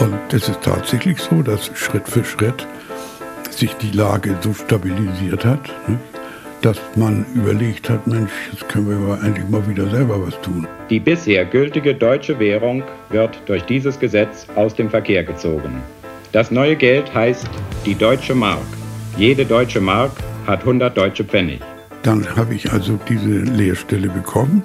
Und es ist tatsächlich so, dass Schritt für Schritt sich die Lage so stabilisiert hat, ne, dass man überlegt hat, Mensch, jetzt können wir aber endlich mal wieder selber was tun. Die bisher gültige deutsche Währung wird durch dieses Gesetz aus dem Verkehr gezogen. Das neue Geld heißt die deutsche Mark. Jede deutsche Mark hat 100 deutsche Pfennig. Dann habe ich also diese Lehrstelle bekommen.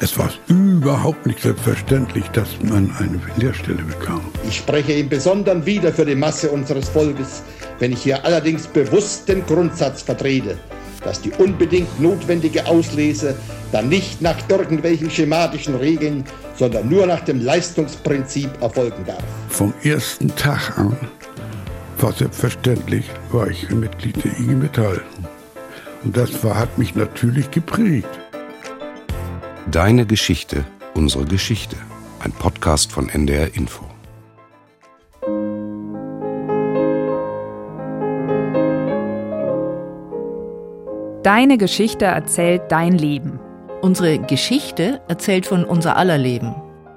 Es war überhaupt nicht selbstverständlich, dass man eine Lehrstelle bekam. Ich spreche im Besonderen wieder für die Masse unseres Volkes, wenn ich hier allerdings bewusst den Grundsatz vertrete, dass die unbedingt notwendige Auslese dann nicht nach irgendwelchen schematischen Regeln, sondern nur nach dem Leistungsprinzip erfolgen darf. Vom ersten Tag an war selbstverständlich, war ich Mitglied der IG Metall. Und das war, hat mich natürlich geprägt. Deine Geschichte, unsere Geschichte. Ein Podcast von NDR Info. Deine Geschichte erzählt dein Leben. Unsere Geschichte erzählt von unser aller Leben.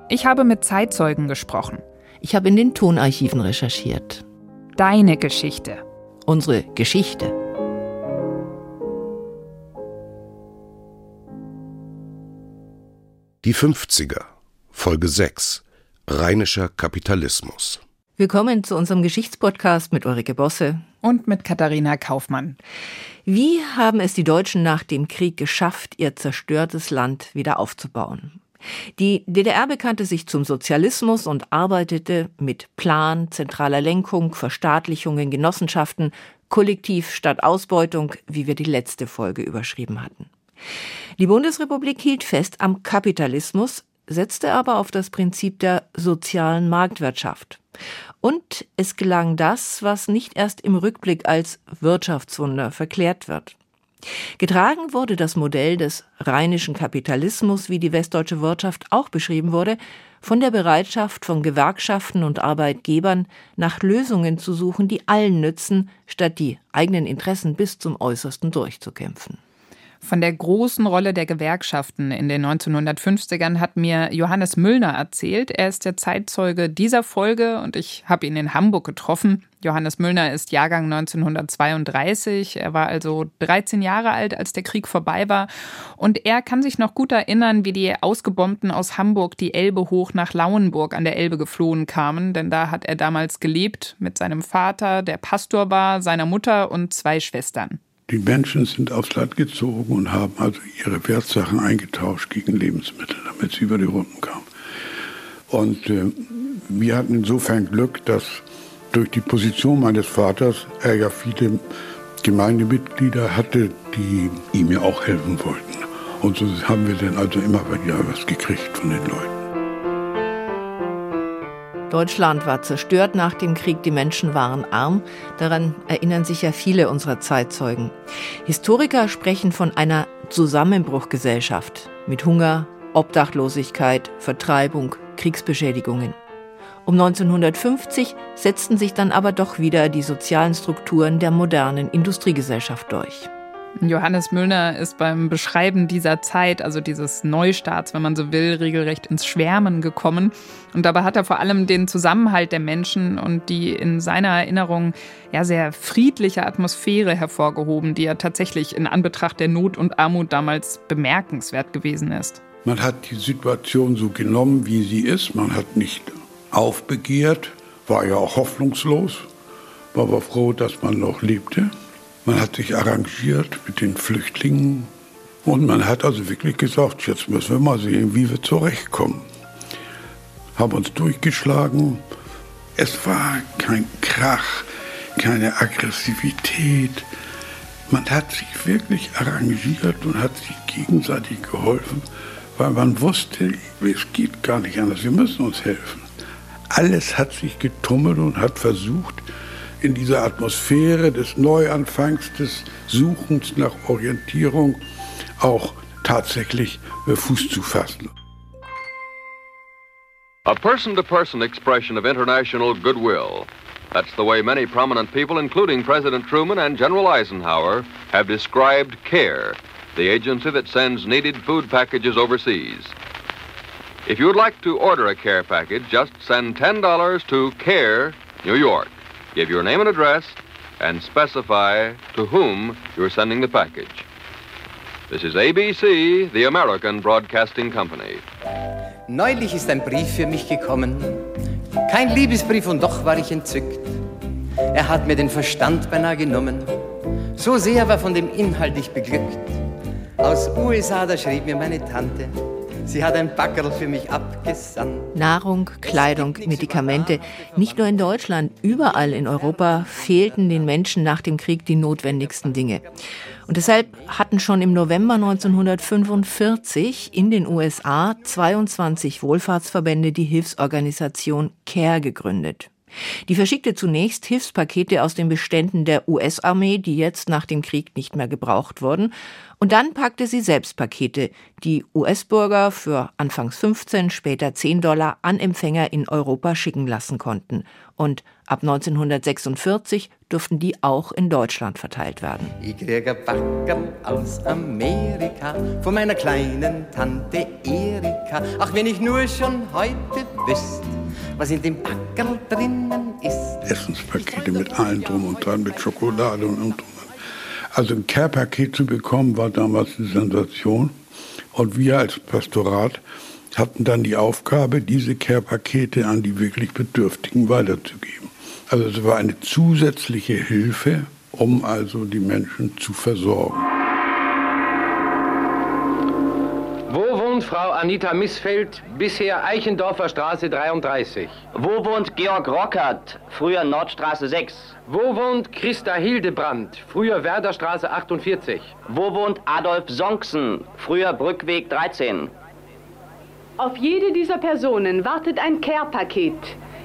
Ich habe mit Zeitzeugen gesprochen. Ich habe in den Tonarchiven recherchiert. Deine Geschichte. Unsere Geschichte. Die 50er, Folge 6. Rheinischer Kapitalismus. Willkommen zu unserem Geschichtspodcast mit Ulrike Bosse und mit Katharina Kaufmann. Wie haben es die Deutschen nach dem Krieg geschafft, ihr zerstörtes Land wieder aufzubauen? Die DDR bekannte sich zum Sozialismus und arbeitete mit Plan, zentraler Lenkung, Verstaatlichungen, Genossenschaften, Kollektiv statt Ausbeutung, wie wir die letzte Folge überschrieben hatten. Die Bundesrepublik hielt fest am Kapitalismus, setzte aber auf das Prinzip der sozialen Marktwirtschaft. Und es gelang das, was nicht erst im Rückblick als Wirtschaftswunder verklärt wird. Getragen wurde das Modell des rheinischen Kapitalismus, wie die westdeutsche Wirtschaft auch beschrieben wurde, von der Bereitschaft von Gewerkschaften und Arbeitgebern nach Lösungen zu suchen, die allen nützen, statt die eigenen Interessen bis zum Äußersten durchzukämpfen. Von der großen Rolle der Gewerkschaften in den 1950ern hat mir Johannes Müllner erzählt. Er ist der Zeitzeuge dieser Folge und ich habe ihn in Hamburg getroffen. Johannes Müllner ist Jahrgang 1932. Er war also 13 Jahre alt, als der Krieg vorbei war. Und er kann sich noch gut erinnern, wie die Ausgebombten aus Hamburg die Elbe hoch nach Lauenburg an der Elbe geflohen kamen. Denn da hat er damals gelebt mit seinem Vater, der Pastor war, seiner Mutter und zwei Schwestern. Die Menschen sind aufs Land gezogen und haben also ihre Wertsachen eingetauscht gegen Lebensmittel, damit sie über die Runden kamen. Und äh, wir hatten insofern Glück, dass durch die Position meines Vaters er ja viele Gemeindemitglieder hatte, die ihm ja auch helfen wollten. Und so haben wir dann also immer wieder was gekriegt von den Leuten. Deutschland war zerstört nach dem Krieg, die Menschen waren arm. Daran erinnern sich ja viele unserer Zeitzeugen. Historiker sprechen von einer Zusammenbruchgesellschaft mit Hunger, Obdachlosigkeit, Vertreibung, Kriegsbeschädigungen. Um 1950 setzten sich dann aber doch wieder die sozialen Strukturen der modernen Industriegesellschaft durch. Johannes Müllner ist beim Beschreiben dieser Zeit, also dieses Neustarts, wenn man so will, regelrecht ins Schwärmen gekommen. Und dabei hat er vor allem den Zusammenhalt der Menschen und die in seiner Erinnerung ja sehr friedliche Atmosphäre hervorgehoben, die ja tatsächlich in Anbetracht der Not und Armut damals bemerkenswert gewesen ist. Man hat die Situation so genommen, wie sie ist. Man hat nicht aufbegehrt, war ja auch hoffnungslos, war aber froh, dass man noch lebte. Man hat sich arrangiert mit den Flüchtlingen und man hat also wirklich gesagt, jetzt müssen wir mal sehen, wie wir zurechtkommen. Haben uns durchgeschlagen. Es war kein Krach, keine Aggressivität. Man hat sich wirklich arrangiert und hat sich gegenseitig geholfen, weil man wusste, es geht gar nicht anders, wir müssen uns helfen. Alles hat sich getummelt und hat versucht, in dieser Atmosphäre des Neuanfangs, des Suchens nach Orientierung auch tatsächlich äh, Fuß zu fassen. A person to person expression of international goodwill. That's the way many prominent people, including President Truman and General Eisenhower, have described CARE, the agency that sends needed food packages overseas. If you would like to order a care package, just send $10 to CARE, New York. Give your name and address and specify to whom you're sending the package. This is ABC, the American Broadcasting Company. Neulich ist ein Brief für mich gekommen. Kein Liebesbrief und doch war ich entzückt. Er hat mir den Verstand beinahe genommen. So sehr war von dem Inhalt ich beglückt. Aus USA, da schrieb mir meine Tante, Sie hat ein Backerl für mich abgesandt. Nahrung, Kleidung, Medikamente. Nicht nur in Deutschland, überall in Europa fehlten den Menschen nach dem Krieg die notwendigsten Dinge. Und deshalb hatten schon im November 1945 in den USA 22 Wohlfahrtsverbände die Hilfsorganisation CARE gegründet. Die verschickte zunächst Hilfspakete aus den Beständen der US-Armee, die jetzt nach dem Krieg nicht mehr gebraucht wurden, und dann packte sie selbst Pakete, die US-Bürger für anfangs 15, später 10 Dollar an Empfänger in Europa schicken lassen konnten. Und ab 1946 durften die auch in Deutschland verteilt werden. Ich kriege Backerl aus Amerika von meiner kleinen Tante Erika. Ach, wenn ich nur schon heute wüsste, was in dem Backerl drinnen ist. Essenspakete mit allen drum und dran, mit Schokolade und, und also ein Care-Paket zu bekommen, war damals eine Sensation. Und wir als Pastorat hatten dann die Aufgabe, diese Care-Pakete an die wirklich Bedürftigen weiterzugeben. Also es war eine zusätzliche Hilfe, um also die Menschen zu versorgen. Wohnt Frau Anita Missfeld, bisher Eichendorfer Straße 33? Wo wohnt Georg Rockert, früher Nordstraße 6? Wo wohnt Christa Hildebrand, früher Werderstraße 48? Wo wohnt Adolf Sonksen, früher Brückweg 13? Auf jede dieser Personen wartet ein Care-Paket,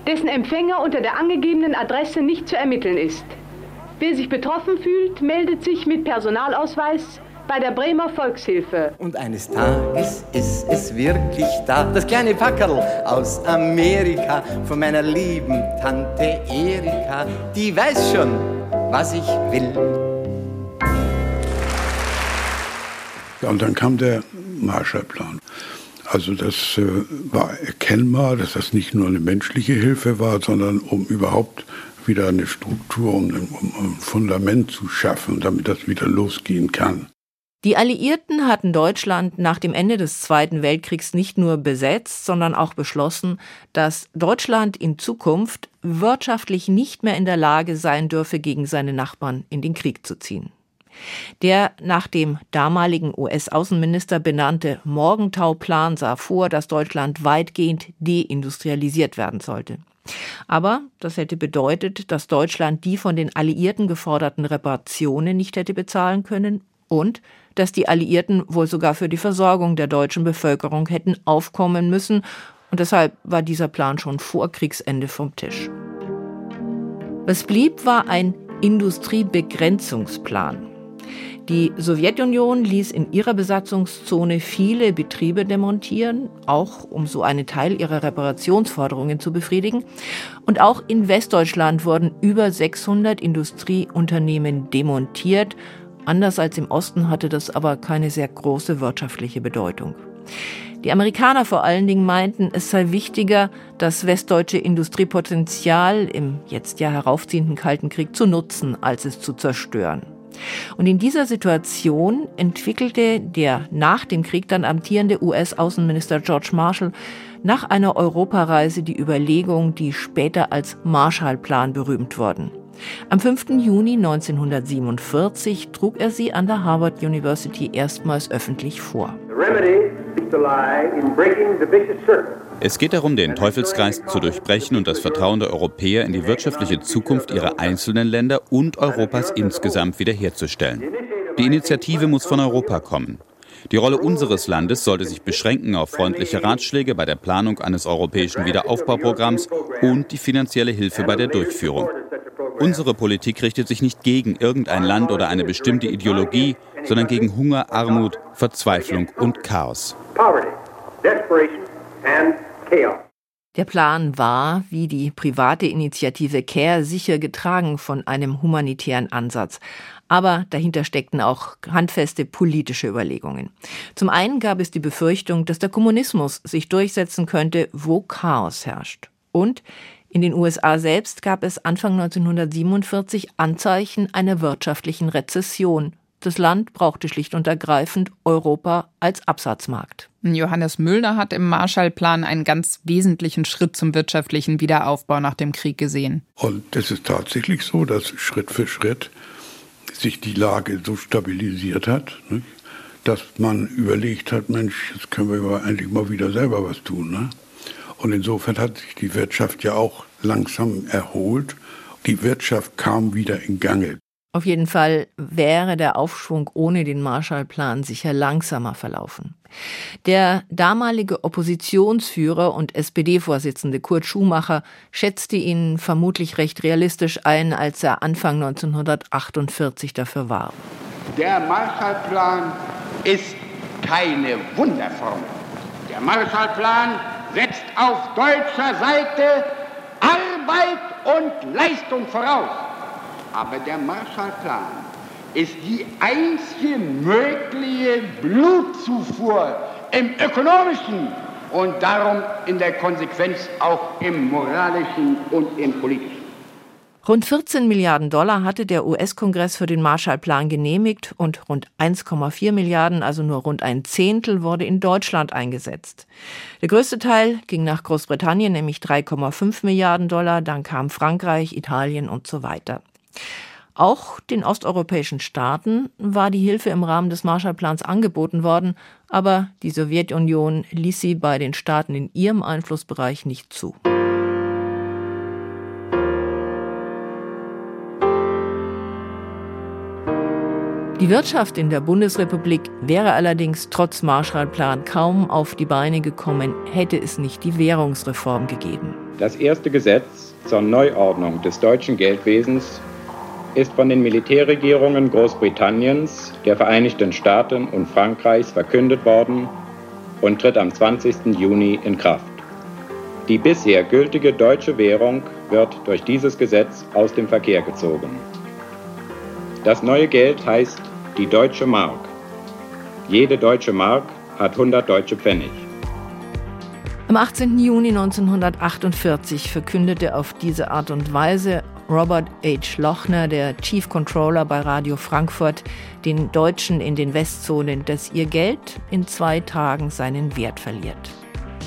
dessen Empfänger unter der angegebenen Adresse nicht zu ermitteln ist. Wer sich betroffen fühlt, meldet sich mit Personalausweis bei der Bremer Volkshilfe. Und eines Tages ist es wirklich da, das kleine Packerl aus Amerika von meiner lieben Tante Erika, die weiß schon, was ich will. Ja, und dann kam der Marshallplan. Also das äh, war erkennbar, dass das nicht nur eine menschliche Hilfe war, sondern um überhaupt wieder eine Struktur, um, um ein Fundament zu schaffen, damit das wieder losgehen kann. Die Alliierten hatten Deutschland nach dem Ende des Zweiten Weltkriegs nicht nur besetzt, sondern auch beschlossen, dass Deutschland in Zukunft wirtschaftlich nicht mehr in der Lage sein dürfe, gegen seine Nachbarn in den Krieg zu ziehen. Der nach dem damaligen US-Außenminister benannte Morgenthau-Plan sah vor, dass Deutschland weitgehend deindustrialisiert werden sollte. Aber das hätte bedeutet, dass Deutschland die von den Alliierten geforderten Reparationen nicht hätte bezahlen können und dass die Alliierten wohl sogar für die Versorgung der deutschen Bevölkerung hätten aufkommen müssen, und deshalb war dieser Plan schon vor Kriegsende vom Tisch. Was blieb, war ein Industriebegrenzungsplan. Die Sowjetunion ließ in ihrer Besatzungszone viele Betriebe demontieren, auch um so einen Teil ihrer Reparationsforderungen zu befriedigen. Und auch in Westdeutschland wurden über 600 Industrieunternehmen demontiert Anders als im Osten hatte das aber keine sehr große wirtschaftliche Bedeutung. Die Amerikaner vor allen Dingen meinten, es sei wichtiger, das westdeutsche Industriepotenzial im jetzt ja heraufziehenden Kalten Krieg zu nutzen, als es zu zerstören. Und in dieser Situation entwickelte der nach dem Krieg dann amtierende US-Außenminister George Marshall nach einer Europareise die Überlegung, die später als Marshallplan berühmt wurden. Am 5. Juni 1947 trug er sie an der Harvard University erstmals öffentlich vor. Es geht darum, den Teufelskreis zu durchbrechen und das Vertrauen der Europäer in die wirtschaftliche Zukunft ihrer einzelnen Länder und Europas insgesamt wiederherzustellen. Die Initiative muss von Europa kommen. Die Rolle unseres Landes sollte sich beschränken auf freundliche Ratschläge bei der Planung eines europäischen Wiederaufbauprogramms und die finanzielle Hilfe bei der Durchführung. Unsere Politik richtet sich nicht gegen irgendein Land oder eine bestimmte Ideologie, sondern gegen Hunger, Armut, Verzweiflung und Chaos. Der Plan war, wie die private Initiative CARE, sicher getragen von einem humanitären Ansatz. Aber dahinter steckten auch handfeste politische Überlegungen. Zum einen gab es die Befürchtung, dass der Kommunismus sich durchsetzen könnte, wo Chaos herrscht. Und in den USA selbst gab es Anfang 1947 Anzeichen einer wirtschaftlichen Rezession. Das Land brauchte schlicht und ergreifend Europa als Absatzmarkt. Johannes Müllner hat im Marshallplan einen ganz wesentlichen Schritt zum wirtschaftlichen Wiederaufbau nach dem Krieg gesehen. Und es ist tatsächlich so, dass Schritt für Schritt sich die Lage so stabilisiert hat, nicht? dass man überlegt hat, Mensch, jetzt können wir eigentlich mal wieder selber was tun. Ne? Und insofern hat sich die Wirtschaft ja auch langsam erholt. Die Wirtschaft kam wieder in Gange. Auf jeden Fall wäre der Aufschwung ohne den Marshallplan sicher langsamer verlaufen. Der damalige Oppositionsführer und SPD-Vorsitzende Kurt Schumacher schätzte ihn vermutlich recht realistisch ein, als er Anfang 1948 dafür warb. Der Marshallplan ist keine Wunderformel. Der Marshallplan setzt auf deutscher Seite Arbeit und Leistung voraus. Aber der Marshallplan ist die einzige mögliche Blutzufuhr im ökonomischen und darum in der Konsequenz auch im moralischen und im politischen. Rund 14 Milliarden Dollar hatte der US-Kongress für den Marshallplan genehmigt und rund 1,4 Milliarden, also nur rund ein Zehntel, wurde in Deutschland eingesetzt. Der größte Teil ging nach Großbritannien, nämlich 3,5 Milliarden Dollar, dann kam Frankreich, Italien und so weiter. Auch den osteuropäischen Staaten war die Hilfe im Rahmen des Marshallplans angeboten worden, aber die Sowjetunion ließ sie bei den Staaten in ihrem Einflussbereich nicht zu. Die Wirtschaft in der Bundesrepublik wäre allerdings trotz Marshallplan kaum auf die Beine gekommen, hätte es nicht die Währungsreform gegeben. Das erste Gesetz zur Neuordnung des deutschen Geldwesens ist von den Militärregierungen Großbritanniens, der Vereinigten Staaten und Frankreichs verkündet worden und tritt am 20. Juni in Kraft. Die bisher gültige deutsche Währung wird durch dieses Gesetz aus dem Verkehr gezogen. Das neue Geld heißt die Deutsche Mark. Jede deutsche Mark hat 100 deutsche Pfennig. Am 18. Juni 1948 verkündete auf diese Art und Weise Robert H. Lochner, der Chief Controller bei Radio Frankfurt, den Deutschen in den Westzonen, dass ihr Geld in zwei Tagen seinen Wert verliert.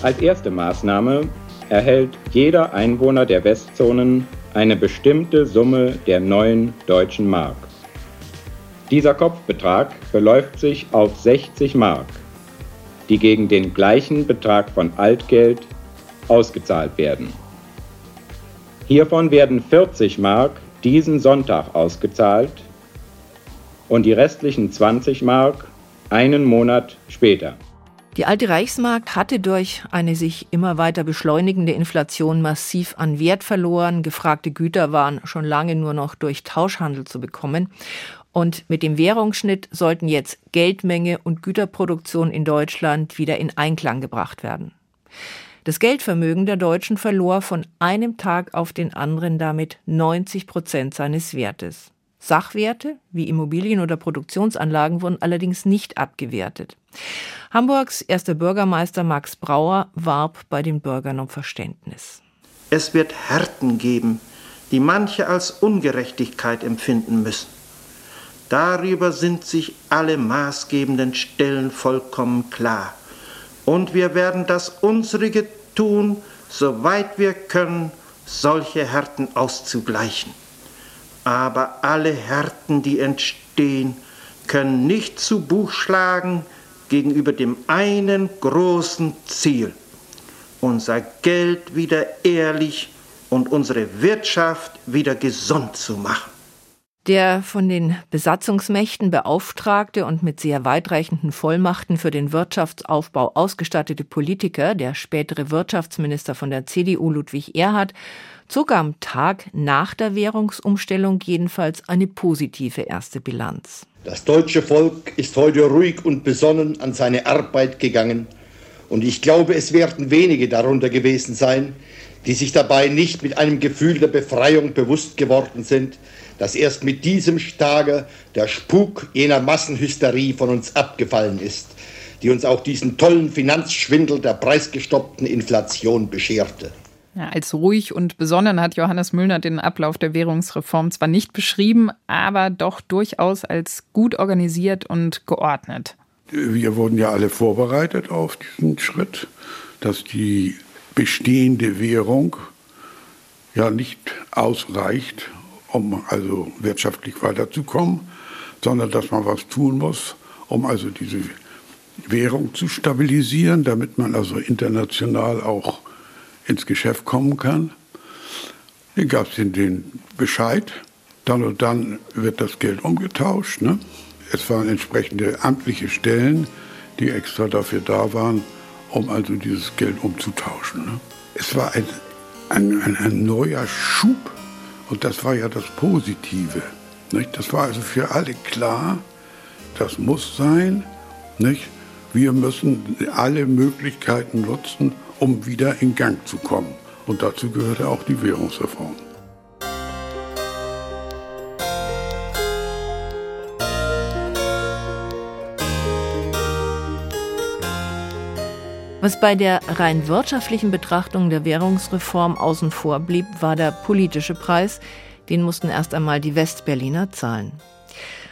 Als erste Maßnahme erhält jeder Einwohner der Westzonen eine bestimmte Summe der neuen deutschen Mark. Dieser Kopfbetrag beläuft sich auf 60 Mark, die gegen den gleichen Betrag von Altgeld ausgezahlt werden. Hiervon werden 40 Mark diesen Sonntag ausgezahlt und die restlichen 20 Mark einen Monat später. Die alte Reichsmark hatte durch eine sich immer weiter beschleunigende Inflation massiv an Wert verloren. Gefragte Güter waren schon lange nur noch durch Tauschhandel zu bekommen. Und mit dem Währungsschnitt sollten jetzt Geldmenge und Güterproduktion in Deutschland wieder in Einklang gebracht werden. Das Geldvermögen der Deutschen verlor von einem Tag auf den anderen damit 90 Prozent seines Wertes. Sachwerte wie Immobilien oder Produktionsanlagen wurden allerdings nicht abgewertet. Hamburgs erster Bürgermeister Max Brauer warb bei den Bürgern um Verständnis. Es wird Härten geben, die manche als Ungerechtigkeit empfinden müssen. Darüber sind sich alle maßgebenden Stellen vollkommen klar. Und wir werden das Unsrige tun, soweit wir können, solche Härten auszugleichen. Aber alle Härten, die entstehen, können nicht zu Buch schlagen gegenüber dem einen großen Ziel, unser Geld wieder ehrlich und unsere Wirtschaft wieder gesund zu machen. Der von den Besatzungsmächten beauftragte und mit sehr weitreichenden Vollmachten für den Wirtschaftsaufbau ausgestattete Politiker, der spätere Wirtschaftsminister von der CDU Ludwig Erhard, zog am Tag nach der Währungsumstellung jedenfalls eine positive erste Bilanz. Das deutsche Volk ist heute ruhig und besonnen an seine Arbeit gegangen Und ich glaube, es werden wenige darunter gewesen sein, die sich dabei nicht mit einem Gefühl der Befreiung bewusst geworden sind, dass erst mit diesem Tage der Spuk jener Massenhysterie von uns abgefallen ist, die uns auch diesen tollen Finanzschwindel der preisgestoppten Inflation bescherte. Ja, als ruhig und besonnen hat Johannes Müllner den Ablauf der Währungsreform zwar nicht beschrieben, aber doch durchaus als gut organisiert und geordnet. Wir wurden ja alle vorbereitet auf diesen Schritt, dass die bestehende Währung ja nicht ausreicht, um also wirtschaftlich weiterzukommen, sondern dass man was tun muss, um also diese Währung zu stabilisieren, damit man also international auch ins Geschäft kommen kann. Dann gab es den Bescheid, dann und dann wird das Geld umgetauscht. Ne? Es waren entsprechende amtliche Stellen, die extra dafür da waren, um also dieses Geld umzutauschen. Ne? Es war ein, ein, ein, ein, neuer Schub und das war ja das Positive. Nicht? Das war also für alle klar, das muss sein. Nicht? Wir müssen alle Möglichkeiten nutzen, um wieder in Gang zu kommen. Und dazu gehörte auch die Währungsreform. Was bei der rein wirtschaftlichen Betrachtung der Währungsreform außen vor blieb, war der politische Preis. Den mussten erst einmal die Westberliner zahlen.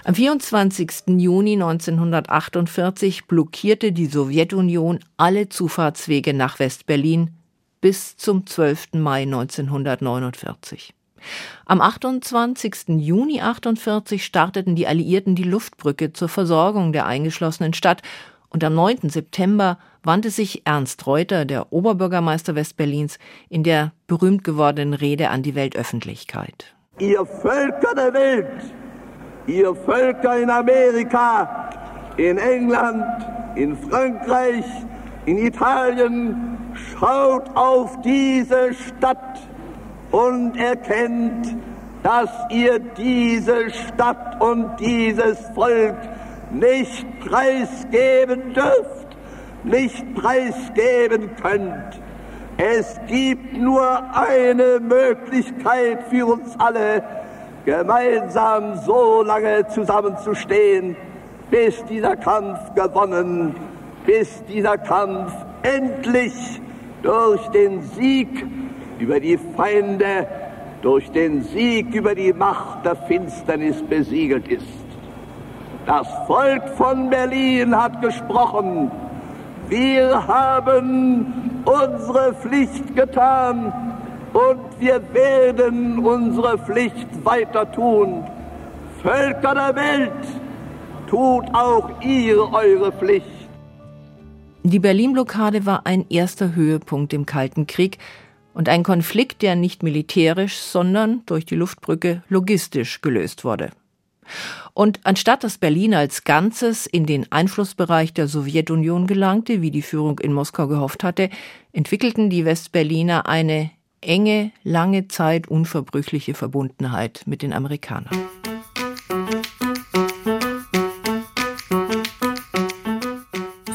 Am 24. Juni 1948 blockierte die Sowjetunion alle Zufahrtswege nach Westberlin bis zum 12. Mai 1949. Am 28. Juni 1948 starteten die Alliierten die Luftbrücke zur Versorgung der eingeschlossenen Stadt und am 9. September wandte sich Ernst Reuter, der Oberbürgermeister Westberlins, in der berühmt gewordenen Rede an die Weltöffentlichkeit. Ihr Völker der Welt, ihr Völker in Amerika, in England, in Frankreich, in Italien, schaut auf diese Stadt und erkennt, dass ihr diese Stadt und dieses Volk nicht preisgeben dürft nicht preisgeben könnt. Es gibt nur eine Möglichkeit für uns alle, gemeinsam so lange zusammenzustehen, bis dieser Kampf gewonnen, bis dieser Kampf endlich durch den Sieg über die Feinde, durch den Sieg über die Macht der Finsternis besiegelt ist. Das Volk von Berlin hat gesprochen, wir haben unsere Pflicht getan und wir werden unsere Pflicht weiter tun. Völker der Welt, tut auch ihr eure Pflicht. Die Berlin-Blockade war ein erster Höhepunkt im Kalten Krieg und ein Konflikt, der nicht militärisch, sondern durch die Luftbrücke logistisch gelöst wurde. Und anstatt dass Berlin als Ganzes in den Einflussbereich der Sowjetunion gelangte, wie die Führung in Moskau gehofft hatte, entwickelten die Westberliner eine enge, lange Zeit unverbrüchliche Verbundenheit mit den Amerikanern.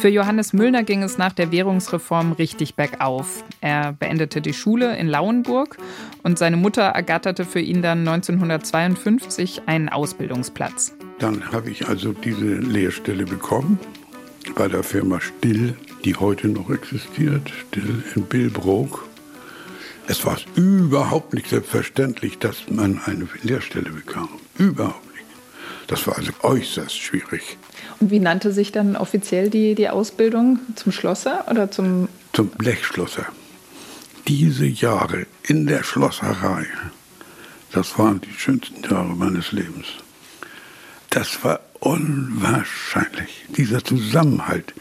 Für Johannes Müllner ging es nach der Währungsreform richtig bergauf. Er beendete die Schule in Lauenburg und seine Mutter ergatterte für ihn dann 1952 einen Ausbildungsplatz. Dann habe ich also diese Lehrstelle bekommen bei der Firma Still, die heute noch existiert, Still in Billbrook. Es war überhaupt nicht selbstverständlich, dass man eine Lehrstelle bekam. Überhaupt nicht. Das war also äußerst schwierig. Wie nannte sich dann offiziell die, die Ausbildung? Zum Schlosser oder zum... Zum Blechschlosser. Diese Jahre in der Schlosserei, das waren die schönsten Jahre meines Lebens. Das war unwahrscheinlich. Dieser Zusammenhalt,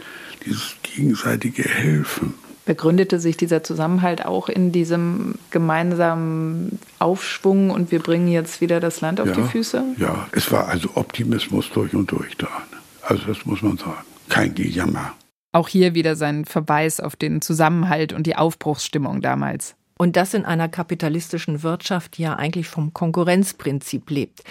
dieses gegenseitige Helfen. Begründete sich dieser Zusammenhalt auch in diesem gemeinsamen Aufschwung und wir bringen jetzt wieder das Land auf ja, die Füße? Ja, es war also Optimismus durch und durch da. Also das muss man sagen. Kein Gejammer. Auch hier wieder sein Verweis auf den Zusammenhalt und die Aufbruchsstimmung damals. Und das in einer kapitalistischen Wirtschaft, die ja eigentlich vom Konkurrenzprinzip lebt.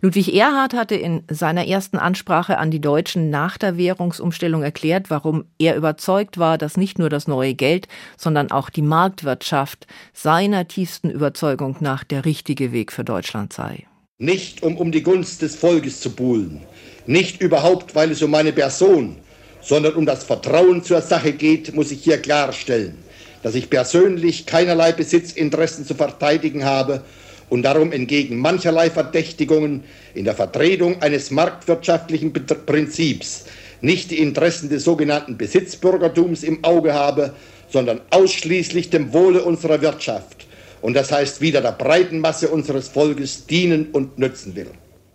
Ludwig Erhard hatte in seiner ersten Ansprache an die Deutschen nach der Währungsumstellung erklärt, warum er überzeugt war, dass nicht nur das neue Geld, sondern auch die Marktwirtschaft seiner tiefsten Überzeugung nach der richtige Weg für Deutschland sei. Nicht um um die Gunst des Volkes zu buhlen, nicht überhaupt, weil es um meine Person, sondern um das Vertrauen zur Sache geht, muss ich hier klarstellen dass ich persönlich keinerlei Besitzinteressen zu verteidigen habe und darum entgegen mancherlei Verdächtigungen in der Vertretung eines marktwirtschaftlichen Prinzips nicht die Interessen des sogenannten Besitzbürgertums im Auge habe, sondern ausschließlich dem Wohle unserer Wirtschaft und das heißt wieder der breiten Masse unseres Volkes dienen und nützen will.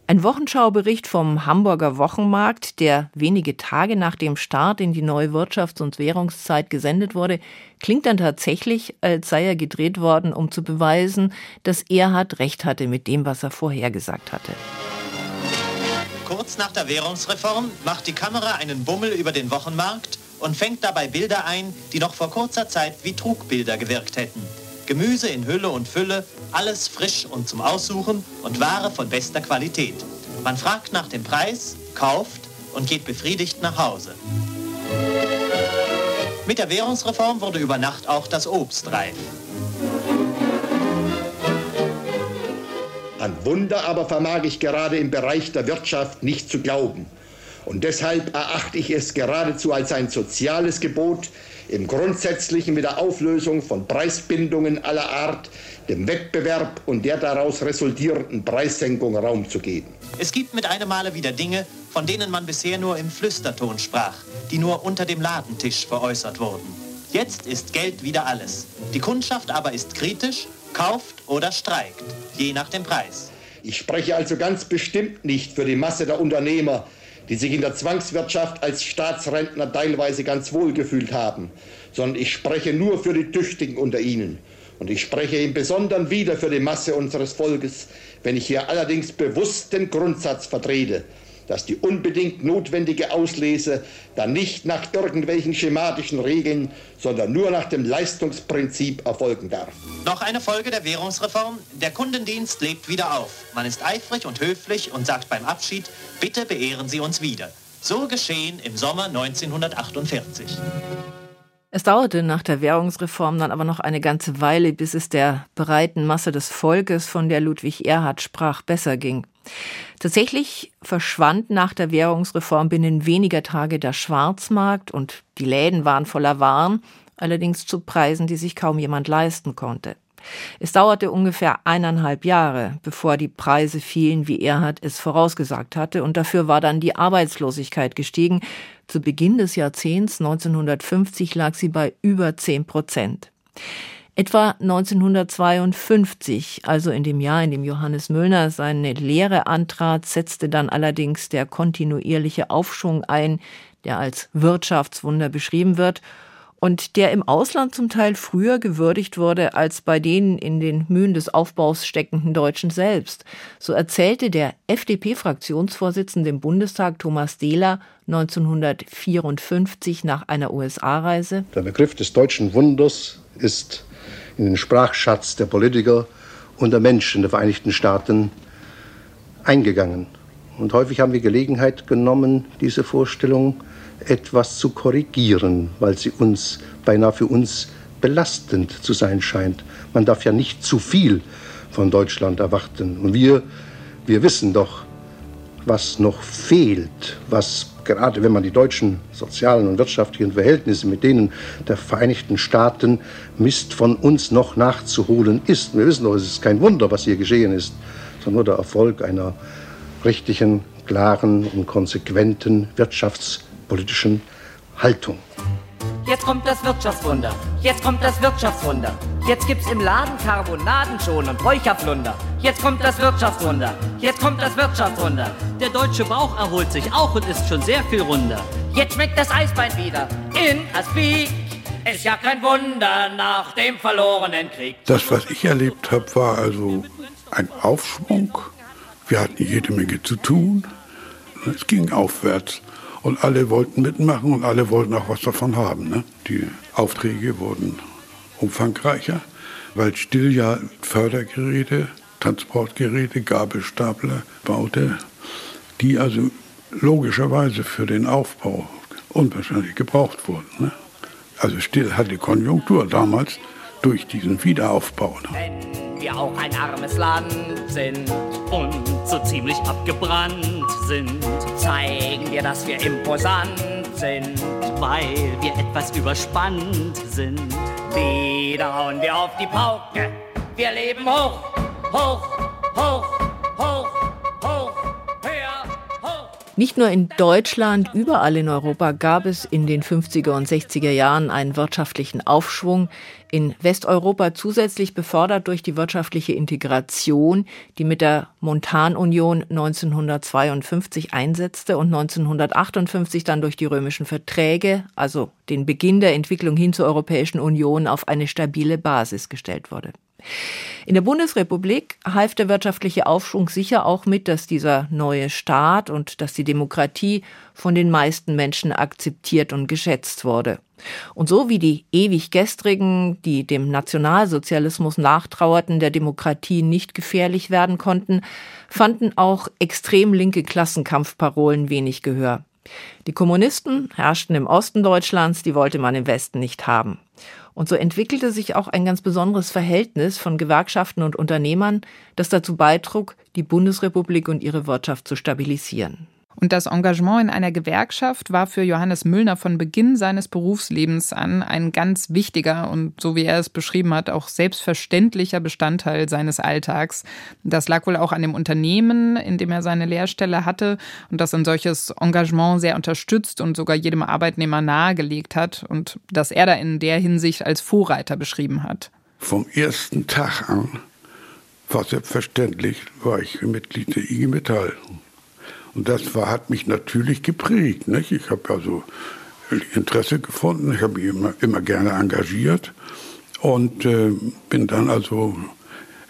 Ein Wochenschaubericht vom Hamburger Wochenmarkt, der wenige Tage nach dem Start in die neue Wirtschafts- und Währungszeit gesendet wurde, klingt dann tatsächlich, als sei er gedreht worden, um zu beweisen, dass Erhard recht hatte mit dem, was er vorhergesagt hatte. Kurz nach der Währungsreform macht die Kamera einen Bummel über den Wochenmarkt und fängt dabei Bilder ein, die noch vor kurzer Zeit wie Trugbilder gewirkt hätten. Gemüse in Hülle und Fülle, alles frisch und zum Aussuchen und Ware von bester Qualität. Man fragt nach dem Preis, kauft und geht befriedigt nach Hause. Mit der Währungsreform wurde über Nacht auch das Obst reif. An Wunder aber vermag ich gerade im Bereich der Wirtschaft nicht zu glauben. Und deshalb erachte ich es geradezu als ein soziales Gebot, im Grundsätzlichen mit der Auflösung von Preisbindungen aller Art dem Wettbewerb und der daraus resultierenden Preissenkung Raum zu geben. Es gibt mit einem Male wieder Dinge, von denen man bisher nur im Flüsterton sprach, die nur unter dem Ladentisch veräußert wurden. Jetzt ist Geld wieder alles. Die Kundschaft aber ist kritisch, kauft oder streikt, je nach dem Preis. Ich spreche also ganz bestimmt nicht für die Masse der Unternehmer, die sich in der Zwangswirtschaft als Staatsrentner teilweise ganz wohl gefühlt haben, sondern ich spreche nur für die Tüchtigen unter ihnen. Und ich spreche im Besonderen wieder für die Masse unseres Volkes, wenn ich hier allerdings bewusst den Grundsatz vertrete, dass die unbedingt notwendige Auslese dann nicht nach irgendwelchen schematischen Regeln, sondern nur nach dem Leistungsprinzip erfolgen darf. Noch eine Folge der Währungsreform. Der Kundendienst lebt wieder auf. Man ist eifrig und höflich und sagt beim Abschied, bitte beehren Sie uns wieder. So geschehen im Sommer 1948. Es dauerte nach der Währungsreform dann aber noch eine ganze Weile, bis es der breiten Masse des Volkes, von der Ludwig Erhard sprach, besser ging. Tatsächlich verschwand nach der Währungsreform binnen weniger Tage der Schwarzmarkt und die Läden waren voller Waren, allerdings zu Preisen, die sich kaum jemand leisten konnte. Es dauerte ungefähr eineinhalb Jahre, bevor die Preise fielen, wie Erhard es vorausgesagt hatte, und dafür war dann die Arbeitslosigkeit gestiegen. Zu Beginn des Jahrzehnts 1950 lag sie bei über zehn Prozent. Etwa 1952, also in dem Jahr, in dem Johannes Müllner seine Lehre antrat, setzte dann allerdings der kontinuierliche Aufschwung ein, der als Wirtschaftswunder beschrieben wird und der im Ausland zum Teil früher gewürdigt wurde als bei den in den Mühen des Aufbaus steckenden Deutschen selbst. So erzählte der FDP-Fraktionsvorsitzende im Bundestag Thomas Dehler 1954 nach einer USA-Reise. Der Begriff des deutschen Wunders ist in den Sprachschatz der Politiker und der Menschen der Vereinigten Staaten eingegangen. Und häufig haben wir Gelegenheit genommen, diese Vorstellung etwas zu korrigieren, weil sie uns beinahe für uns belastend zu sein scheint. Man darf ja nicht zu viel von Deutschland erwarten. Und wir, wir wissen doch, was noch fehlt, was gerade wenn man die deutschen sozialen und wirtschaftlichen Verhältnisse mit denen der Vereinigten Staaten misst, von uns noch nachzuholen ist. Wir wissen doch, es ist kein Wunder, was hier geschehen ist, sondern nur der Erfolg einer richtigen, klaren und konsequenten wirtschaftspolitischen Haltung. Jetzt kommt das Wirtschaftswunder. Jetzt kommt das Wirtschaftswunder. Jetzt gibt's im Laden Carbonaden schon und Räucherflunder. Jetzt kommt das Wirtschaftswunder. Jetzt kommt das Wirtschaftswunder. Der deutsche Bauch erholt sich auch und ist schon sehr viel runder. Jetzt schmeckt das Eisbein wieder in Aspik. Ist ja kein Wunder nach dem verlorenen Krieg. Das, was ich erlebt habe, war also ein Aufschwung. Wir hatten jede Menge zu tun. Es ging aufwärts. Und alle wollten mitmachen und alle wollten auch was davon haben. Ne? Die Aufträge wurden umfangreicher, weil Still ja Fördergeräte, Transportgeräte, Gabelstapler baute, die also logischerweise für den Aufbau unwahrscheinlich gebraucht wurden. Ne? Also Still hatte Konjunktur damals durch diesen Wiederaufbau. Ne? Wenn wir auch ein armes Land sind und so ziemlich abgebrannt sind, zeigen wir, dass wir imposant sind, weil wir etwas überspannt sind. Wieder hauen wir auf die Pauke, wir leben hoch, hoch, hoch, hoch. Nicht nur in Deutschland, überall in Europa gab es in den 50er und 60er Jahren einen wirtschaftlichen Aufschwung. In Westeuropa zusätzlich befördert durch die wirtschaftliche Integration, die mit der Montanunion 1952 einsetzte und 1958 dann durch die römischen Verträge, also den Beginn der Entwicklung hin zur Europäischen Union, auf eine stabile Basis gestellt wurde. In der Bundesrepublik half der wirtschaftliche Aufschwung sicher auch mit, dass dieser neue Staat und dass die Demokratie von den meisten Menschen akzeptiert und geschätzt wurde. Und so wie die ewig gestrigen, die dem Nationalsozialismus nachtrauerten, der Demokratie nicht gefährlich werden konnten, fanden auch extrem linke Klassenkampfparolen wenig Gehör. Die Kommunisten herrschten im Osten Deutschlands, die wollte man im Westen nicht haben. Und so entwickelte sich auch ein ganz besonderes Verhältnis von Gewerkschaften und Unternehmern, das dazu beitrug, die Bundesrepublik und ihre Wirtschaft zu stabilisieren. Und das Engagement in einer Gewerkschaft war für Johannes Müllner von Beginn seines Berufslebens an ein ganz wichtiger und, so wie er es beschrieben hat, auch selbstverständlicher Bestandteil seines Alltags. Das lag wohl auch an dem Unternehmen, in dem er seine Lehrstelle hatte und das ein solches Engagement sehr unterstützt und sogar jedem Arbeitnehmer nahegelegt hat und das er da in der Hinsicht als Vorreiter beschrieben hat. Vom ersten Tag an war selbstverständlich, war ich Mitglied der IG Metall. Und das war, hat mich natürlich geprägt. Nicht? Ich habe also Interesse gefunden, ich habe mich immer, immer gerne engagiert und äh, bin dann also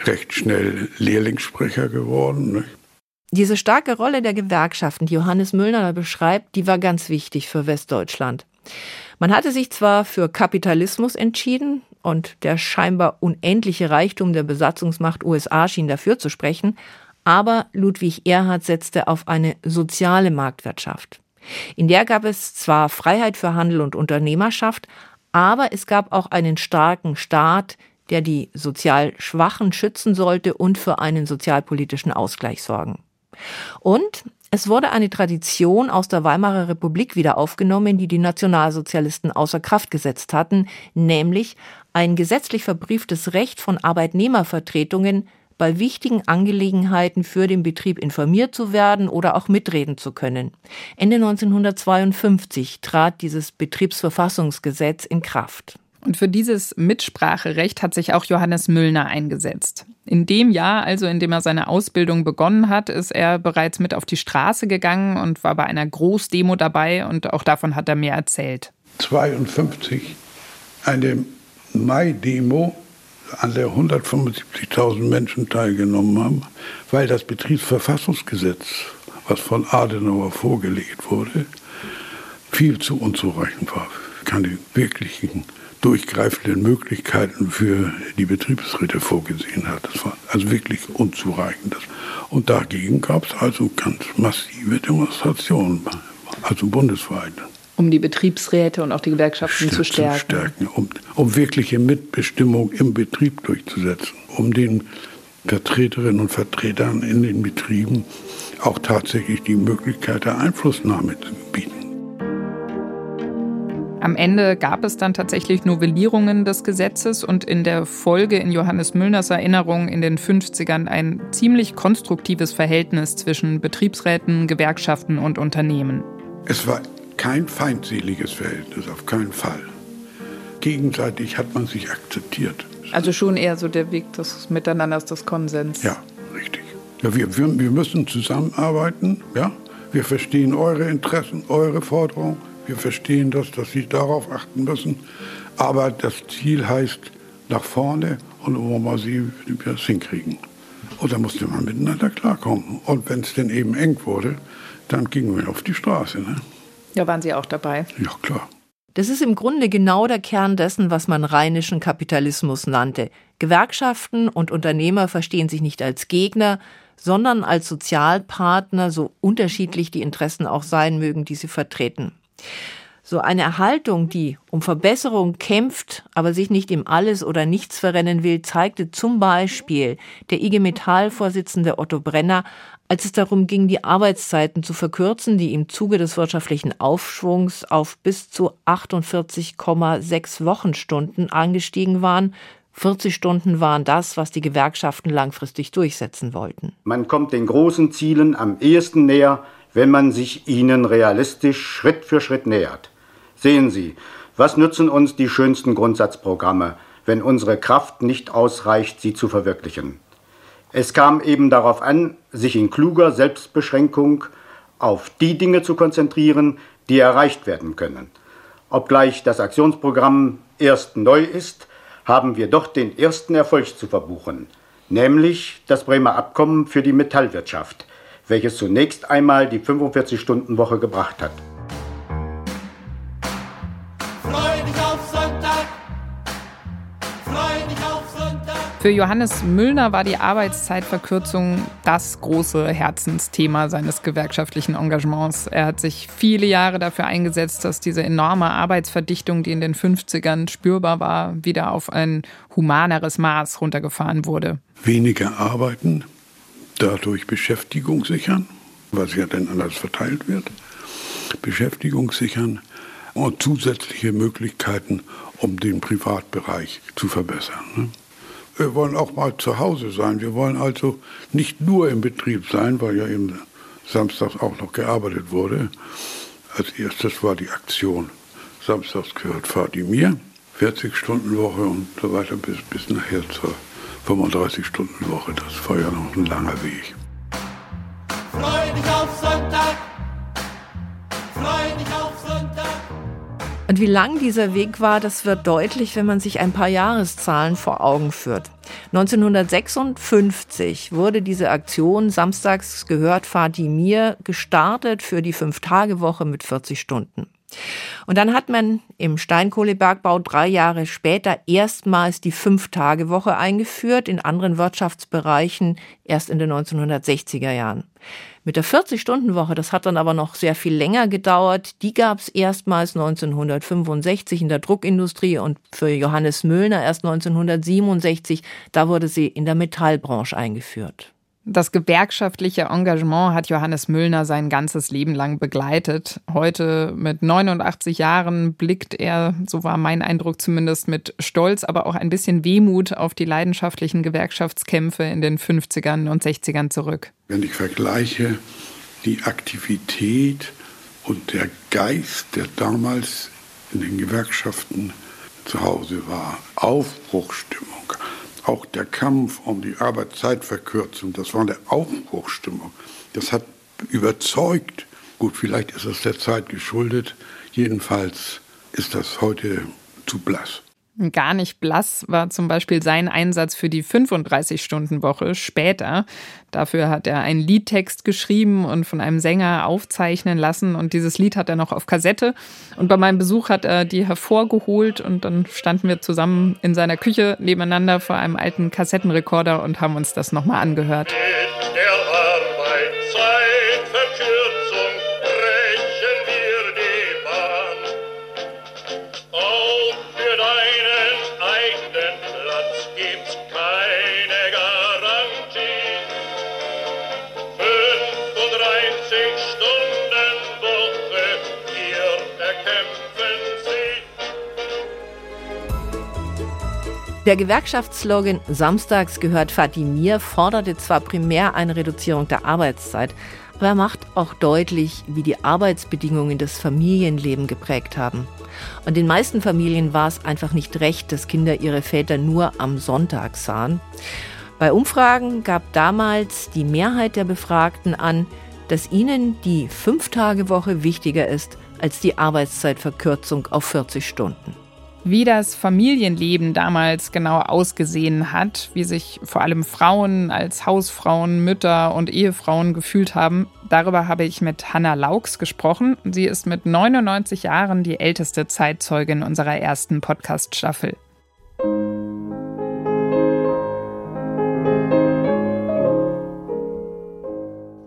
recht schnell Lehrlingssprecher geworden. Nicht? Diese starke Rolle der Gewerkschaften, die Johannes Müllner beschreibt, die war ganz wichtig für Westdeutschland. Man hatte sich zwar für Kapitalismus entschieden und der scheinbar unendliche Reichtum der Besatzungsmacht USA schien dafür zu sprechen, aber Ludwig Erhard setzte auf eine soziale Marktwirtschaft. In der gab es zwar Freiheit für Handel und Unternehmerschaft, aber es gab auch einen starken Staat, der die sozial Schwachen schützen sollte und für einen sozialpolitischen Ausgleich sorgen. Und es wurde eine Tradition aus der Weimarer Republik wieder aufgenommen, die die Nationalsozialisten außer Kraft gesetzt hatten, nämlich ein gesetzlich verbrieftes Recht von Arbeitnehmervertretungen, bei wichtigen Angelegenheiten für den Betrieb informiert zu werden oder auch mitreden zu können. Ende 1952 trat dieses Betriebsverfassungsgesetz in Kraft. Und für dieses Mitspracherecht hat sich auch Johannes Müllner eingesetzt. In dem Jahr, also in dem er seine Ausbildung begonnen hat, ist er bereits mit auf die Straße gegangen und war bei einer Großdemo dabei und auch davon hat er mir erzählt. 52 eine Mai-Demo an der 175.000 Menschen teilgenommen haben, weil das Betriebsverfassungsgesetz, was von Adenauer vorgelegt wurde, viel zu unzureichend war. Keine wirklichen durchgreifenden Möglichkeiten für die Betriebsräte vorgesehen hat. Das war also wirklich unzureichend. Und dagegen gab es also ganz massive Demonstrationen, also bundesweit um die Betriebsräte und auch die Gewerkschaften zu stärken. Zu stärken um, um wirkliche Mitbestimmung im Betrieb durchzusetzen, um den Vertreterinnen und Vertretern in den Betrieben auch tatsächlich die Möglichkeit der Einflussnahme zu bieten. Am Ende gab es dann tatsächlich Novellierungen des Gesetzes und in der Folge in Johannes Müllners Erinnerung in den 50ern ein ziemlich konstruktives Verhältnis zwischen Betriebsräten, Gewerkschaften und Unternehmen. Es war kein feindseliges Verhältnis, auf keinen Fall. Gegenseitig hat man sich akzeptiert. Also schon eher so der Weg des Miteinanders, des Konsens. Ja, richtig. Ja, wir, wir, wir müssen zusammenarbeiten. Ja? Wir verstehen eure Interessen, eure Forderungen. Wir verstehen das, dass Sie darauf achten müssen. Aber das Ziel heißt nach vorne und wollen wir wir das hinkriegen. Und da musste man miteinander klarkommen. Und wenn es denn eben eng wurde, dann gingen wir auf die Straße. Ne? Da waren Sie auch dabei. Ja, klar. Das ist im Grunde genau der Kern dessen, was man rheinischen Kapitalismus nannte. Gewerkschaften und Unternehmer verstehen sich nicht als Gegner, sondern als Sozialpartner, so unterschiedlich die Interessen auch sein mögen, die sie vertreten. So eine Erhaltung, die um Verbesserung kämpft, aber sich nicht im Alles oder Nichts verrennen will, zeigte zum Beispiel der IG Metall-Vorsitzende Otto Brenner, als es darum ging, die Arbeitszeiten zu verkürzen, die im Zuge des wirtschaftlichen Aufschwungs auf bis zu 48,6 Wochenstunden angestiegen waren, 40 Stunden waren das, was die Gewerkschaften langfristig durchsetzen wollten. Man kommt den großen Zielen am ehesten näher, wenn man sich ihnen realistisch Schritt für Schritt nähert. Sehen Sie, was nützen uns die schönsten Grundsatzprogramme, wenn unsere Kraft nicht ausreicht, sie zu verwirklichen? Es kam eben darauf an, sich in kluger Selbstbeschränkung auf die Dinge zu konzentrieren, die erreicht werden können. Obgleich das Aktionsprogramm erst neu ist, haben wir doch den ersten Erfolg zu verbuchen, nämlich das Bremer Abkommen für die Metallwirtschaft, welches zunächst einmal die 45-Stunden-Woche gebracht hat. Für Johannes Müllner war die Arbeitszeitverkürzung das große Herzensthema seines gewerkschaftlichen Engagements. Er hat sich viele Jahre dafür eingesetzt, dass diese enorme Arbeitsverdichtung, die in den 50ern spürbar war, wieder auf ein humaneres Maß runtergefahren wurde. Weniger arbeiten, dadurch Beschäftigung sichern, was ja dann anders verteilt wird. Beschäftigung sichern und zusätzliche Möglichkeiten, um den Privatbereich zu verbessern. Ne? Wir wollen auch mal zu Hause sein. Wir wollen also nicht nur im Betrieb sein, weil ja eben samstags auch noch gearbeitet wurde. Als erstes war die Aktion Samstags gehört Fadi mir, 40-Stunden-Woche und so weiter bis, bis nachher zur 35-Stunden-Woche. Das war ja noch ein langer Weg. Wie lang dieser Weg war, das wird deutlich, wenn man sich ein paar Jahreszahlen vor Augen führt. 1956 wurde diese Aktion Samstags gehört Fatimir gestartet für die Fünf-Tage-Woche mit 40 Stunden. Und dann hat man im Steinkohlebergbau drei Jahre später erstmals die Fünf-Tage-Woche eingeführt, in anderen Wirtschaftsbereichen erst in den 1960er Jahren. Mit der 40-Stunden-Woche, das hat dann aber noch sehr viel länger gedauert, die gab es erstmals 1965 in der Druckindustrie und für Johannes Müllner erst 1967, da wurde sie in der Metallbranche eingeführt. Das gewerkschaftliche Engagement hat Johannes Müllner sein ganzes Leben lang begleitet. Heute mit 89 Jahren blickt er, so war mein Eindruck zumindest, mit Stolz, aber auch ein bisschen Wehmut auf die leidenschaftlichen Gewerkschaftskämpfe in den 50ern und 60ern zurück. Wenn ich vergleiche die Aktivität und der Geist, der damals in den Gewerkschaften zu Hause war, Aufbruchstimmung, auch der Kampf um die Arbeitszeitverkürzung, das war eine Aufbruchstimmung. Das hat überzeugt. Gut, vielleicht ist es der Zeit geschuldet. Jedenfalls ist das heute zu blass. Gar nicht blass war zum Beispiel sein Einsatz für die 35-Stunden-Woche später. Dafür hat er einen Liedtext geschrieben und von einem Sänger aufzeichnen lassen. Und dieses Lied hat er noch auf Kassette. Und bei meinem Besuch hat er die hervorgeholt und dann standen wir zusammen in seiner Küche nebeneinander vor einem alten Kassettenrekorder und haben uns das nochmal angehört. Der Gewerkschaftsslogan Samstags gehört Fatimir forderte zwar primär eine Reduzierung der Arbeitszeit, aber er macht auch deutlich, wie die Arbeitsbedingungen das Familienleben geprägt haben. Und den meisten Familien war es einfach nicht recht, dass Kinder ihre Väter nur am Sonntag sahen. Bei Umfragen gab damals die Mehrheit der Befragten an, dass ihnen die Fünf-Tage-Woche wichtiger ist als die Arbeitszeitverkürzung auf 40 Stunden. Wie das Familienleben damals genau ausgesehen hat, wie sich vor allem Frauen als Hausfrauen, Mütter und Ehefrauen gefühlt haben. Darüber habe ich mit Hanna Laux gesprochen. Sie ist mit 99 Jahren die älteste Zeitzeugin unserer ersten Podcast-Staffel.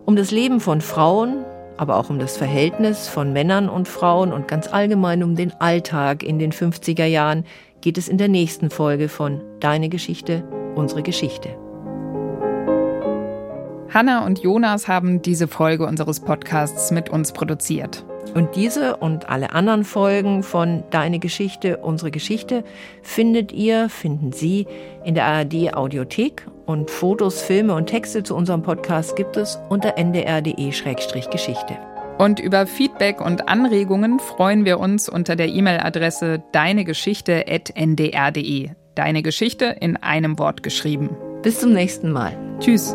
Um das Leben von Frauen, aber auch um das Verhältnis von Männern und Frauen und ganz allgemein um den Alltag in den 50er Jahren geht es in der nächsten Folge von Deine Geschichte, unsere Geschichte. Hanna und Jonas haben diese Folge unseres Podcasts mit uns produziert. Und diese und alle anderen Folgen von Deine Geschichte, unsere Geschichte findet ihr, finden Sie in der ARD Audiothek und Fotos, Filme und Texte zu unserem Podcast gibt es unter ndr.de-geschichte. Und über Feedback und Anregungen freuen wir uns unter der E-Mail-Adresse deinegeschichte.ndr.de. Deine Geschichte in einem Wort geschrieben. Bis zum nächsten Mal. Tschüss.